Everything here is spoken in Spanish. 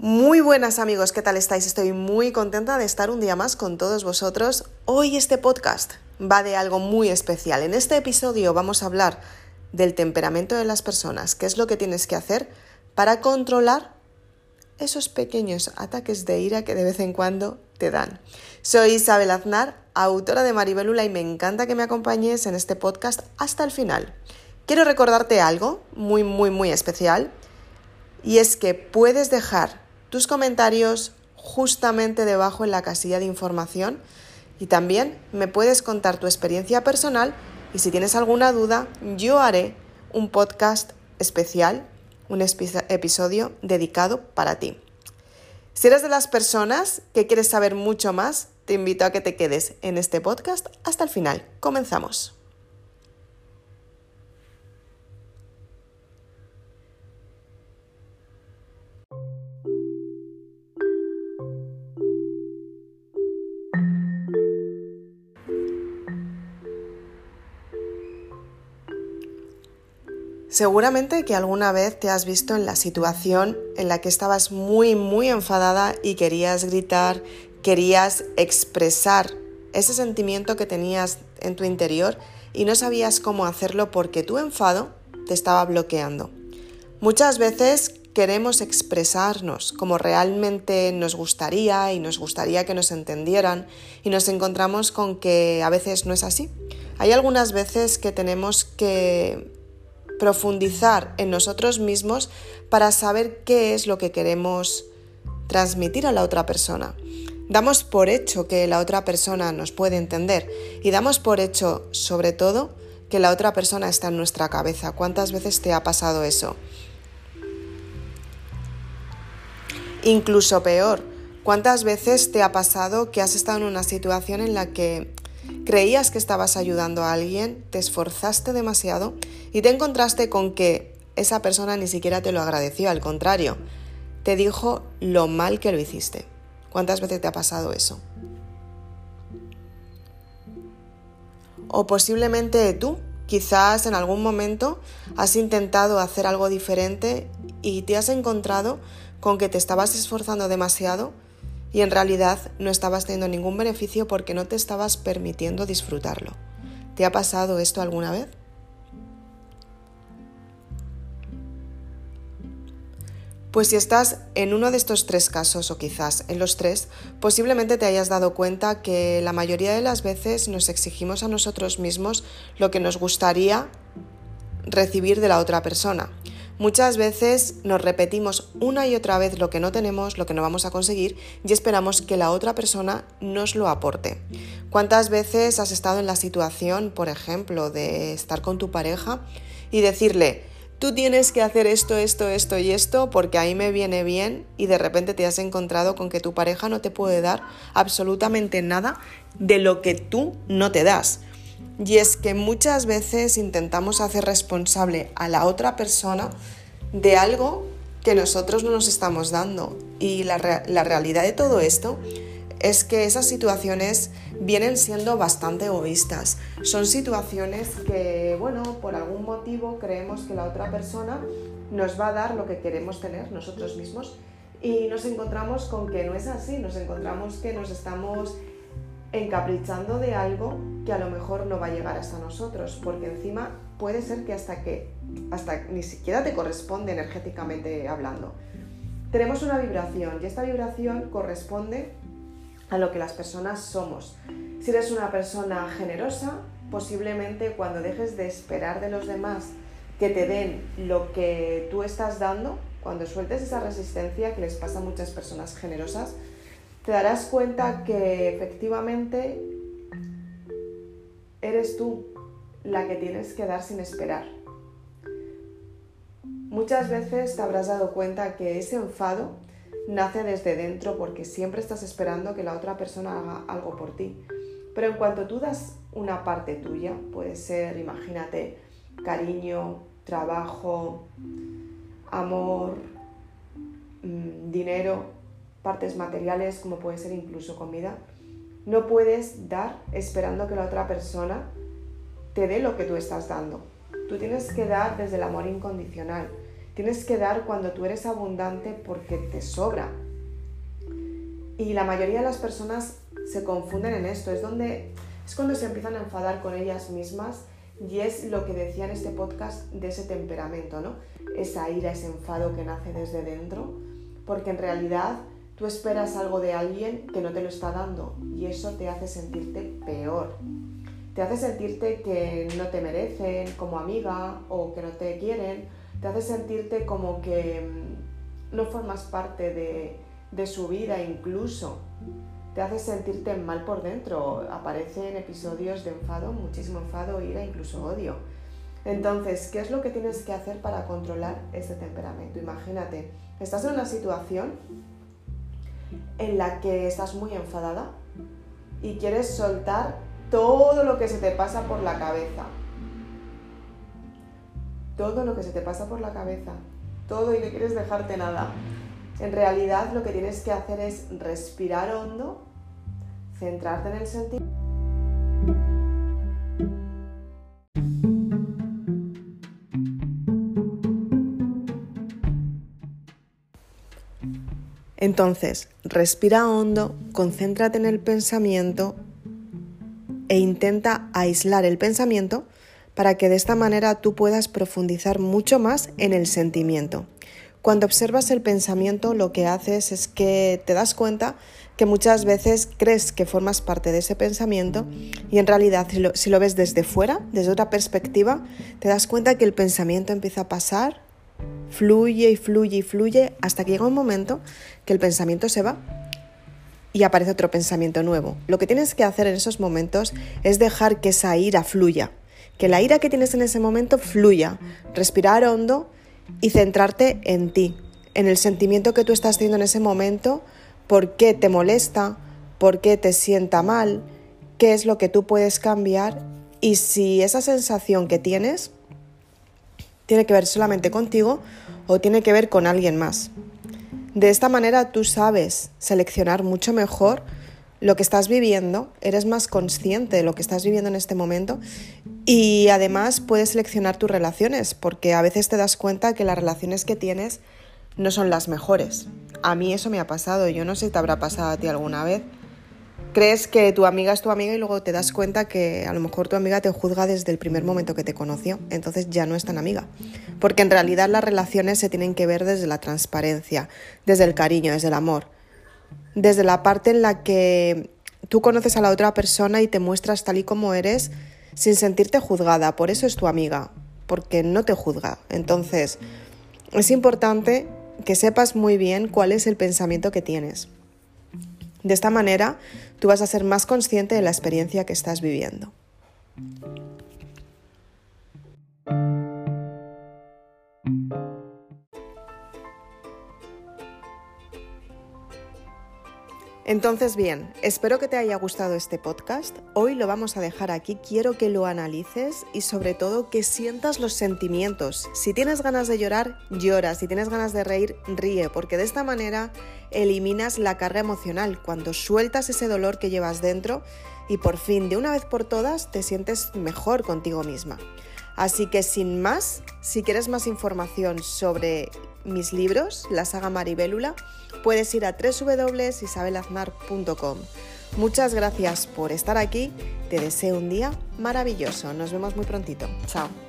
Muy buenas amigos, ¿qué tal estáis? Estoy muy contenta de estar un día más con todos vosotros. Hoy este podcast va de algo muy especial. En este episodio vamos a hablar del temperamento de las personas, qué es lo que tienes que hacer para controlar esos pequeños ataques de ira que de vez en cuando te dan. Soy Isabel Aznar, autora de Maribelula y me encanta que me acompañes en este podcast hasta el final. Quiero recordarte algo muy, muy, muy especial y es que puedes dejar tus comentarios justamente debajo en la casilla de información y también me puedes contar tu experiencia personal y si tienes alguna duda yo haré un podcast especial, un episodio dedicado para ti. Si eres de las personas que quieres saber mucho más, te invito a que te quedes en este podcast hasta el final. Comenzamos. Seguramente que alguna vez te has visto en la situación en la que estabas muy, muy enfadada y querías gritar, querías expresar ese sentimiento que tenías en tu interior y no sabías cómo hacerlo porque tu enfado te estaba bloqueando. Muchas veces queremos expresarnos como realmente nos gustaría y nos gustaría que nos entendieran y nos encontramos con que a veces no es así. Hay algunas veces que tenemos que profundizar en nosotros mismos para saber qué es lo que queremos transmitir a la otra persona. Damos por hecho que la otra persona nos puede entender y damos por hecho, sobre todo, que la otra persona está en nuestra cabeza. ¿Cuántas veces te ha pasado eso? Incluso peor, ¿cuántas veces te ha pasado que has estado en una situación en la que creías que estabas ayudando a alguien, te esforzaste demasiado y te encontraste con que esa persona ni siquiera te lo agradeció, al contrario, te dijo lo mal que lo hiciste. ¿Cuántas veces te ha pasado eso? O posiblemente tú, quizás en algún momento has intentado hacer algo diferente y te has encontrado con que te estabas esforzando demasiado y en realidad no estabas teniendo ningún beneficio porque no te estabas permitiendo disfrutarlo. ¿Te ha pasado esto alguna vez? Pues si estás en uno de estos tres casos o quizás en los tres, posiblemente te hayas dado cuenta que la mayoría de las veces nos exigimos a nosotros mismos lo que nos gustaría recibir de la otra persona. Muchas veces nos repetimos una y otra vez lo que no tenemos, lo que no vamos a conseguir y esperamos que la otra persona nos lo aporte. ¿Cuántas veces has estado en la situación, por ejemplo, de estar con tu pareja y decirle, tú tienes que hacer esto, esto, esto y esto porque ahí me viene bien y de repente te has encontrado con que tu pareja no te puede dar absolutamente nada de lo que tú no te das? Y es que muchas veces intentamos hacer responsable a la otra persona de algo que nosotros no nos estamos dando. Y la, realidad de todo esto es que esas situaciones vienen siendo bastante egoístas. Son situaciones que, bueno, por algún motivo creemos que la otra persona nos va a dar lo que queremos tener nosotros mismos y nos encontramos con que no es así, nos encontramos que nos estamos encaprichando de algo que a lo mejor no va a llegar hasta nosotros, porque encima puede ser que hasta que hasta ni siquiera te corresponde energéticamente hablando. Tenemos una vibración y esta vibración corresponde a lo que las personas somos. Si eres una persona generosa, posiblemente cuando dejes de esperar de los demás que te den lo que tú estás dando, cuando sueltes esa resistencia que les pasa a muchas personas generosas, te darás cuenta que efectivamente eres tú la que tienes que dar sin esperar. Muchas veces te habrás dado cuenta que ese enfado nace desde dentro porque siempre estás esperando que la otra persona haga algo por ti. Pero en cuanto tú das una parte tuya, puede ser, imagínate, cariño, trabajo, amor, mm, dinero, partes materiales como puede ser incluso comida, no puedes dar esperando que la otra persona te dé lo que tú estás dando. Tú tienes que dar desde el amor incondicional. Tienes que dar cuando tú eres abundante porque te sobra. Y la mayoría de las personas se confunden en esto. Es donde es cuando se empiezan a enfadar con ellas mismas y es lo que decía en este podcast de ese temperamento, ¿no? Esa ira, ese enfado que nace desde dentro, porque en realidad tú esperas algo de alguien que no te lo está dando y eso te hace sentirte peor. Te hace sentirte que no te merecen como amiga o que no te quieren te hace sentirte como que mm, no formas parte de, su vida incluso. Te hace sentirte mal por dentro. Aparecen episodios de enfado, muchísimo enfado, ira, incluso odio. Entonces, ¿qué es lo que tienes que hacer para controlar ese temperamento? Imagínate, estás en una situación en la que estás muy enfadada y quieres soltar todo lo que se te pasa por la cabeza todo lo que se te pasa por la cabeza, todo y no quieres dejarte nada. En realidad lo que tienes que hacer es respirar hondo, centrarte en el sentido. Entonces, respira hondo, concéntrate en el pensamiento e intenta aislar el pensamiento para que de esta manera tú puedas profundizar mucho más en el sentimiento. Cuando observas el pensamiento lo que haces es que te das cuenta que muchas veces crees que formas parte de ese pensamiento y en realidad si lo, ves desde fuera, desde otra perspectiva, te das cuenta que el pensamiento empieza a pasar, fluye y fluye y fluye hasta que llega un momento que el pensamiento se va y aparece otro pensamiento nuevo. Lo que tienes que hacer en esos momentos es dejar que esa ira fluya, que la ira que tienes en ese momento fluya, respirar hondo y centrarte en ti, en el sentimiento que tú estás teniendo en ese momento, por qué te molesta, por qué te sienta mal, qué es lo que tú puedes cambiar y si esa sensación que tienes tiene que ver solamente contigo o tiene que ver con alguien más. De esta manera tú sabes seleccionar mucho mejor lo que estás viviendo, eres más consciente de lo que estás viviendo en este momento y además puedes seleccionar tus relaciones porque a veces te das cuenta que las relaciones que tienes no son las mejores. A mí eso me ha pasado, yo no sé si te habrá pasado a ti alguna vez. Crees que tu amiga es tu amiga y luego te das cuenta que a lo mejor tu amiga te juzga desde el primer momento que te conoció, entonces ya no es tan amiga. Porque en realidad las relaciones se tienen que ver desde la transparencia, desde el cariño, desde el amor desde la parte en la que tú conoces a la otra persona y te muestras tal y como eres sin sentirte juzgada. Por eso es tu amiga, porque no te juzga. Entonces, es importante que sepas muy bien cuál es el pensamiento que tienes. De esta manera, tú vas a ser más consciente de la experiencia que estás viviendo. Entonces, bien, espero que te haya gustado este podcast. Hoy lo vamos a dejar aquí. Quiero que lo analices y sobre todo que sientas los sentimientos. Si tienes ganas de llorar, llora. Si tienes ganas de reír, ríe, porque de esta manera eliminas la carga emocional. Cuando sueltas ese dolor que llevas dentro y por fin, de una vez por todas, te sientes mejor contigo misma. Así que sin más, si quieres más información sobre mis libros, la saga Maribélula, puedes ir a www.isabelaznar.com. Muchas gracias por estar aquí, te deseo un día maravilloso, nos vemos muy prontito, chao.